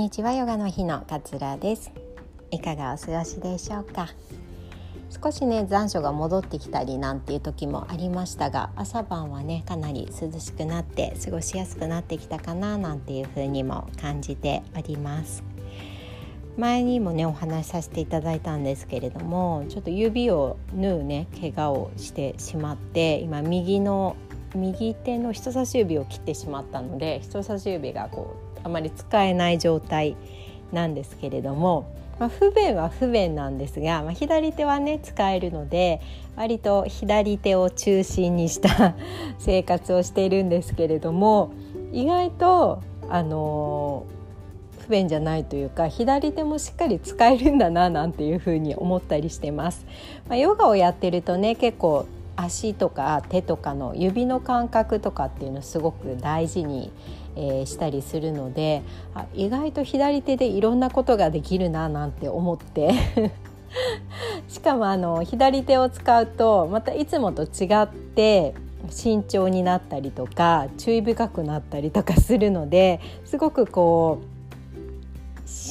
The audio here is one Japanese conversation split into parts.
にちはヨガの日の桂です。いかがお過ごしでしょうか？少しね残暑が戻ってきたりなんていう時もありましたが朝晩はねかなり涼しくなって過ごしやすくなってきたかななんていう風にも感じております。前にもねお話しさせていただいたんですけれどもちょっと指を縫うね怪我をしてしまって今右の右手の人差し指を切ってしまったので人差し指がこうあまり使えない状態なんですけれども、まあ、不便は不便なんですが、まあ、左手はね使えるので割と左手を中心にした 生活をしているんですけれども意外とあの不便じゃないというか左手もしっかり使えるんだななんていうふうに思ったりしてます。まあ、ヨガをやってるとね結構足とか手とかの指の感覚とかっていうのすごく大事に、えー、したりするのであ意外と左手でいろんなことができるななんて思って。しかもあの左手を使うとまたいつもと違って慎重になったりとか注意深くなったりとかするのですごくこう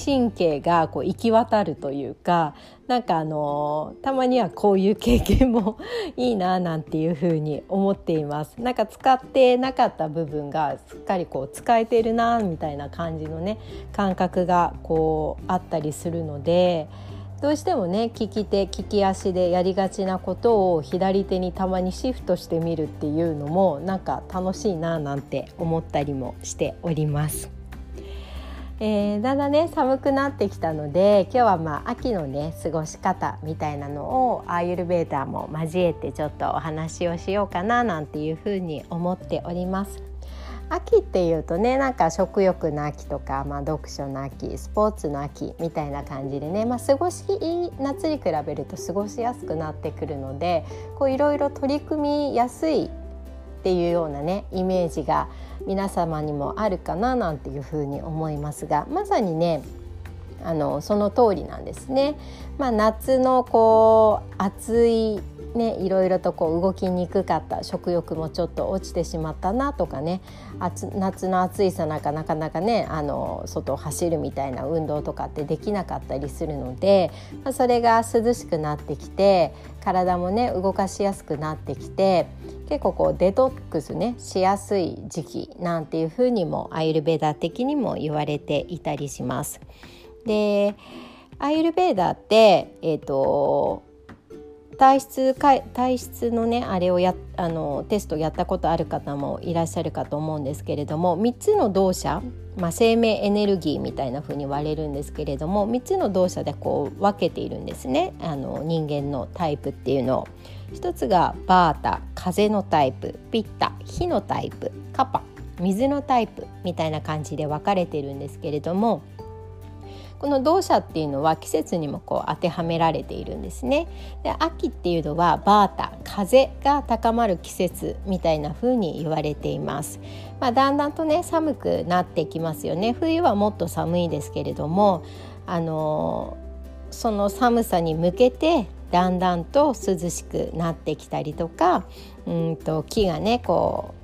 神経がこう行き渡るというかなんかあのたまにはこういう経験もいいななんていうふうに思っています なんか使ってなかった部分がすっかりこう使えてるなみたいな感じのね感覚がこうあったりするのでどうしてもね利き手利き足でやりがちなことを左手にたまにシフトしてみるっていうのもなんか楽しいななんて思ったりもしております。えー、だんだんね寒くなってきたので今日はまあ秋のね過ごし方みたいなのをアーユルベーダーも交えてちょっとお話をしようかななんていうふうに思っております。秋っていうとねなんか食欲の秋とか、まあ、読書の秋スポーツの秋みたいな感じでね、まあ、過ごし夏に比べると過ごしやすくなってくるのでいろいろ取り組みやすいっていうようなねイメージが皆様にもあるかななんていうふうに思いますがまさにねあのその通りなんですね。まあ、夏のこう暑いね、いろいろとこう動きにくかった食欲もちょっと落ちてしまったなとかね夏の暑いさなかなかなかねあの外を走るみたいな運動とかってできなかったりするので、まあ、それが涼しくなってきて体もね動かしやすくなってきて結構こうデトックスねしやすい時期なんていうふうにもアイルベーダー的にも言われていたりします。でアイルベーダーって、えーと体質か体質のねあれをやあのテストやったことある方もいらっしゃるかと思うんですけれども3つの動作、まあ、生命エネルギーみたいな風に言われるんですけれども3つの動作でこう分けているんですねあの人間のタイプっていうのを。一つがバータ風のタイプピッタ火のタイプカパ水のタイプみたいな感じで分かれてるんですけれどもこの動作っていうのは季節にもこう当てはめられているんですね。で秋っていうのはバータ風が高まる季節みたいな風に言われています。まあ、だんだんとね寒くなってきますよね。冬はもっと寒いですけれども、あのその寒さに向けてだんだんと涼しくなってきたりとかうんと木がねこう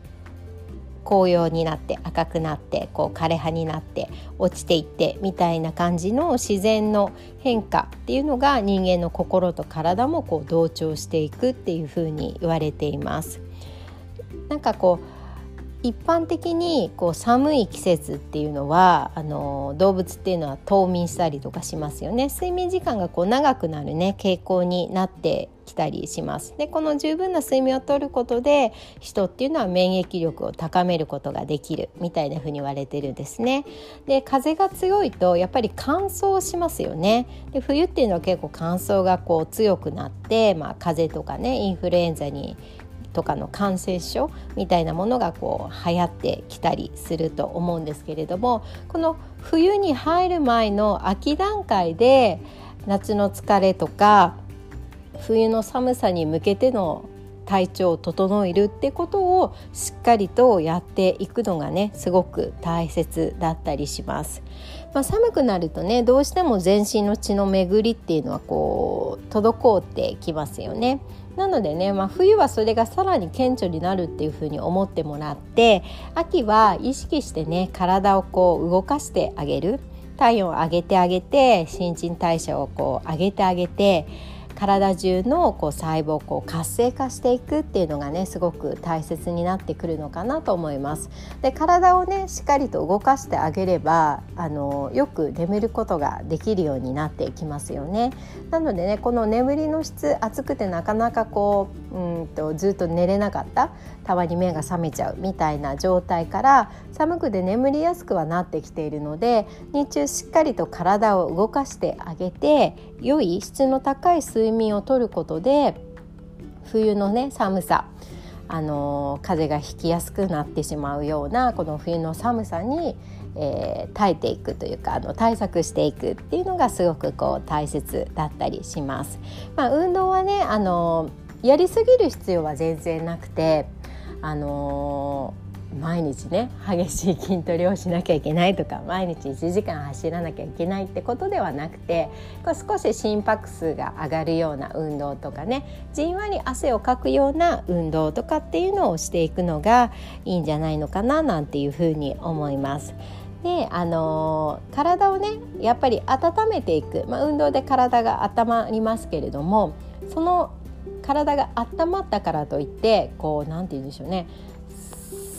紅葉になって赤くなってこう枯れ葉になって落ちていってみたいな感じの自然の変化っていうのが人間の心と体もこう同調していくっていうふうに言われています。なんかこう一般的にこう寒い季節っていうのはあの動物っていうのは冬眠したりとかしますよね。睡眠時間がこう長くなるね傾向になってきたりします。でこの十分な睡眠をとることで人っていうのは免疫力を高めることができるみたいな風に言われてるんですね。で風が強いとやっぱり乾燥しますよね。で冬っていうのは結構乾燥がこう強くなって、まあ、風邪とかねインフルエンザにとかの感染症みたいなものがこう流行ってきたりすると思うんですけれどもこの冬に入る前の秋段階で夏の疲れとか冬の寒さに向けての体調を整えるってことをしっかりとやっていくのがねすごく大切だったりします。まあ、寒くなるとねどうしても全身の血の巡りっていうのはこう滞ってきますよね。なのでね、まあ、冬はそれがさらに顕著になるっていうふうに思ってもらって秋は意識してね体をこう動かしてあげる体温を上げてあげて新陳代謝をこう上げてあげて体中のこう細胞をこう活性化していくっていうのがねすごく大切になってくるのかなと思います。で体をねしっかりと動かしてあげればあのよく眠ることができるようになっていきますよね。なのでねこの眠りの質暑くてなかなかこううんとずっと寝れなかったたまに目が覚めちゃうみたいな状態から寒くて眠りやすくはなってきているので日中しっかりと体を動かしてあげて良い質の高い睡眠をとることで冬のね寒さあの風邪がひきやすくなってしまうようなこの冬の寒さに、えー、耐えていくというかあの対策していくっていうのがすごくこう大切だったりします。まあ、運動はねあのやりすぎる必要は全然なくてあのー、毎日ね激しい筋トレをしなきゃいけないとか毎日1時間走らなきゃいけないってことではなくてこう少し心拍数が上がるような運動とかねじんわり汗をかくような運動とかっていうのをしていくのがいいんじゃないのかななんていうふうに思います。であのー、体をねやっぱり温めていく、まあ、運動で体が温まりますけれどもその体が温まったからといってこう何て言うんでしょうね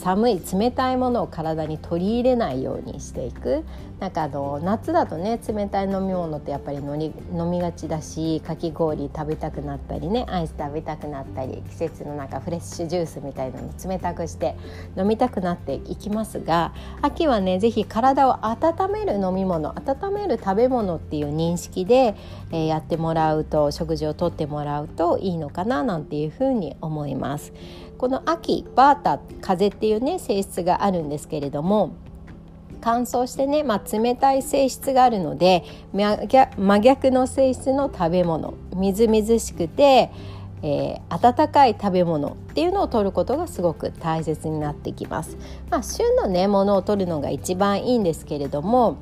寒い冷たいものを体に取り入れないようにしていく。なんかあの夏だとね冷たい飲み物ってやっぱり飲み飲みがちだしかき氷食べたくなったりねアイス食べたくなったり季節のなんかフレッシュジュースみたいなの冷たくして飲みたくなっていきますが秋はね是非体を温める飲み物温める食べ物っていう認識で、えー、やってもらうと食事をとってもらうといいのかななんていうふうに思います。この秋バータ風っていうね性質があるんですけれども乾燥してね、まあ、冷たい性質があるので真逆の性質の食べ物みずみずしくて、えー、温かい食べ物っていうのを取ることがすごく大切になってきます。まあ、旬のねものを取るのが一番いいんですけれども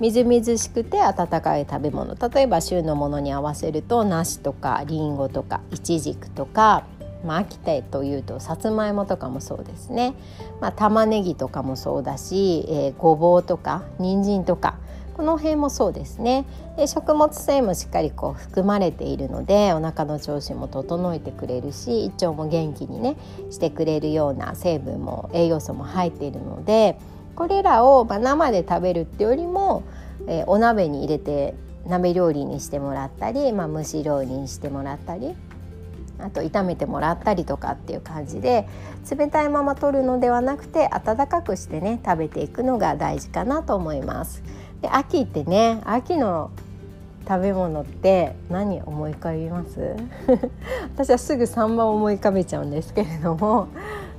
みずみずしくて温かい食べ物例えば旬のものに合わせると梨とかりんごとかいちじくとかまあ、秋田というとさつまいもとかもそうですね、まあ、玉ねぎとかもそうだし、えー、ごぼうとか人参とかこの辺もそうですね。で食物繊維もしっかりこう含まれているのでお腹の調子も整えてくれるし胃腸も元気にねしてくれるような成分も栄養素も入っているのでこれらをま生で食べるってよりも、えー、お鍋に入れて鍋料理にしてもらったり、まあ、蒸し料理にしてもらったりあと炒めてもらったりとかっていう感じで冷たいまま取るのではなくて温かくしてね食べていくのが大事かなと思います。で秋ってね秋の食べ物って何思い浮かびます？私はすぐサンマを思い浮かべちゃうんですけれども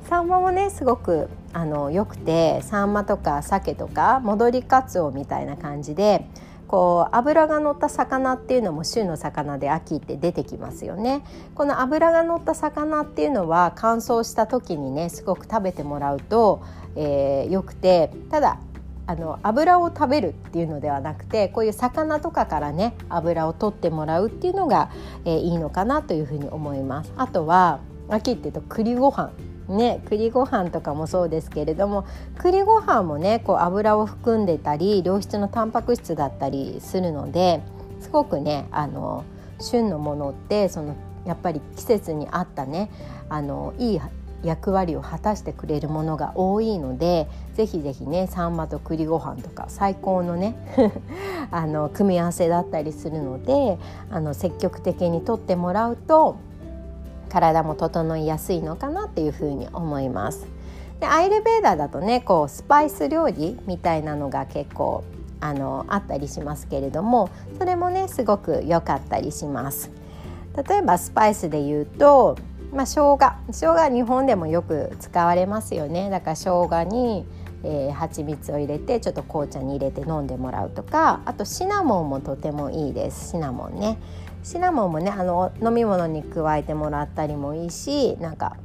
サンマもねすごくあのよくてサンマとか鮭とか戻りかつおみたいな感じでこう脂が乗った魚っていうのも旬の魚で秋って出てきますよねこの脂が乗った魚っていうのは乾燥した時にねすごく食べてもらうと、えー、よくてただあの油を食べるっていうのではなくてこういう魚とかからね油を取ってもらうっていうのが、えー、いいのかなというふうに思います。あとは秋っていうと栗ご飯ね栗ご飯とかもそうですけれども栗ご飯もねこう油を含んでたり良質のタンパク質だったりするのですごくねあの旬のものってそのやっぱり季節に合ったねあのいい役割を果たしてくれるものが多いのでぜひぜひねサンマと栗ご飯とか最高のね あの組み合わせだったりするのであの積極的にとってもらうと体も整いやすいのかなっていうふうに思います。でアイルベーダーだとねこうスパイス料理みたいなのが結構あのあったりしますけれどもそれもねすごく良かったりします。例えばスパイスで言うと、まあ、生姜生姜日本でもよく使われますよねだから生姜に、えー、蜂蜜を入れてちょっと紅茶に入れて飲んでもらうとかあとシナモンもとてもいいですシナモンねシナモンもねあの飲み物に加えてもらったりもいいしなんか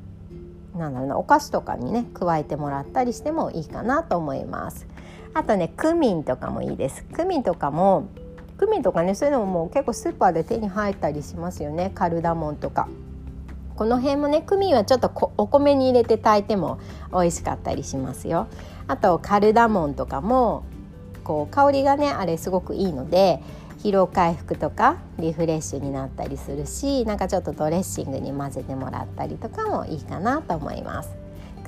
なんだろうなお菓子とかにね加えてもらったりしてもいいかなと思います。あとねクミンとかもいいです。クミンとかもクミンとかねそういうのももう結構スーパーで手に入ったりしますよね。カルダモンとか。この辺もねクミンはちょっとお米に入れて炊いても美味しかったりしますよ。あとカルダモンとかもこう香りがねあれすごくいいので疲労回復とかリフレッシュになったりするしなんかちょっとドレッシングに混ぜてもらったりとかもいいかなと思います。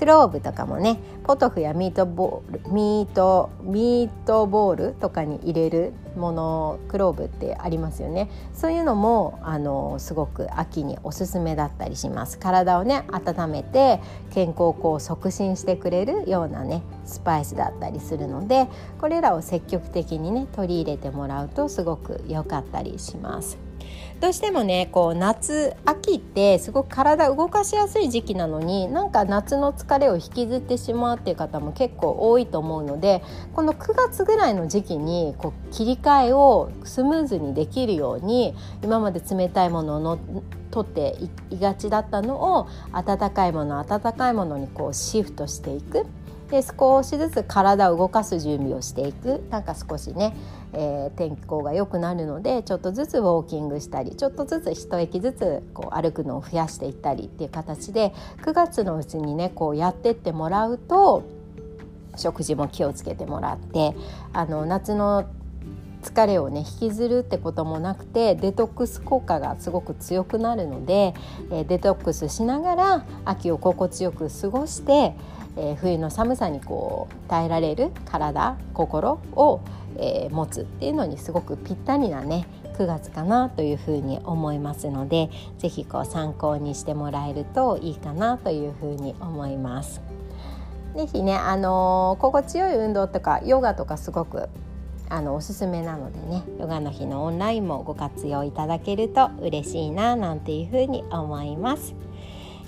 クローブとかもねポトフやミートボールミートミートボールとかに入れるものクローブってありますよねそういうのもあのすごく秋におすすめだったりします体をね温めて健康を促進してくれるようなねスパイスだったりするのでこれらを積極的にね取り入れてもらうとすごく良かったりします。どうしてもねこう夏秋ってすごく体動かしやすい時期なのになんか夏の疲れを引きずってしまうっていう方も結構多いと思うのでこの9月ぐらいの時期にこう切り替えをスムーズにできるように今まで冷たいものの取っていがちだったのを温かいもの温かいものにこうシフトしていく。で少しずつ体を動かす準備をしていく。なんか少しね、えー、天候が良くなるのでちょっとずつウォーキングしたりちょっとずつ一息ずつこう歩くのを増やしていったりっていう形で9月のうちにねこうやってってもらうと食事も気をつけてもらってあの夏の疲れをね引きずるってこともなくてデトックス効果がすごく強くなるので、えデトックスしながら秋を心地よく過ごしてえ、冬の寒さにこう耐えられる体心を、え、持つっていうのにすごくぴったりなね9月かなというふうに思いますので是非こう参考にしてもらえるといいかなというふうに思います。是非ね、あのー、心地よい運動とかヨガとかすごくあのおすすめなのでねヨガの日のオンラインもご活用いただけると嬉しいななんていうふうに思います。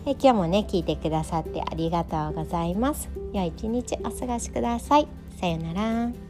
え今日もね聞いてくださってありがとうございます。良い一日お過ごしください。さようなら。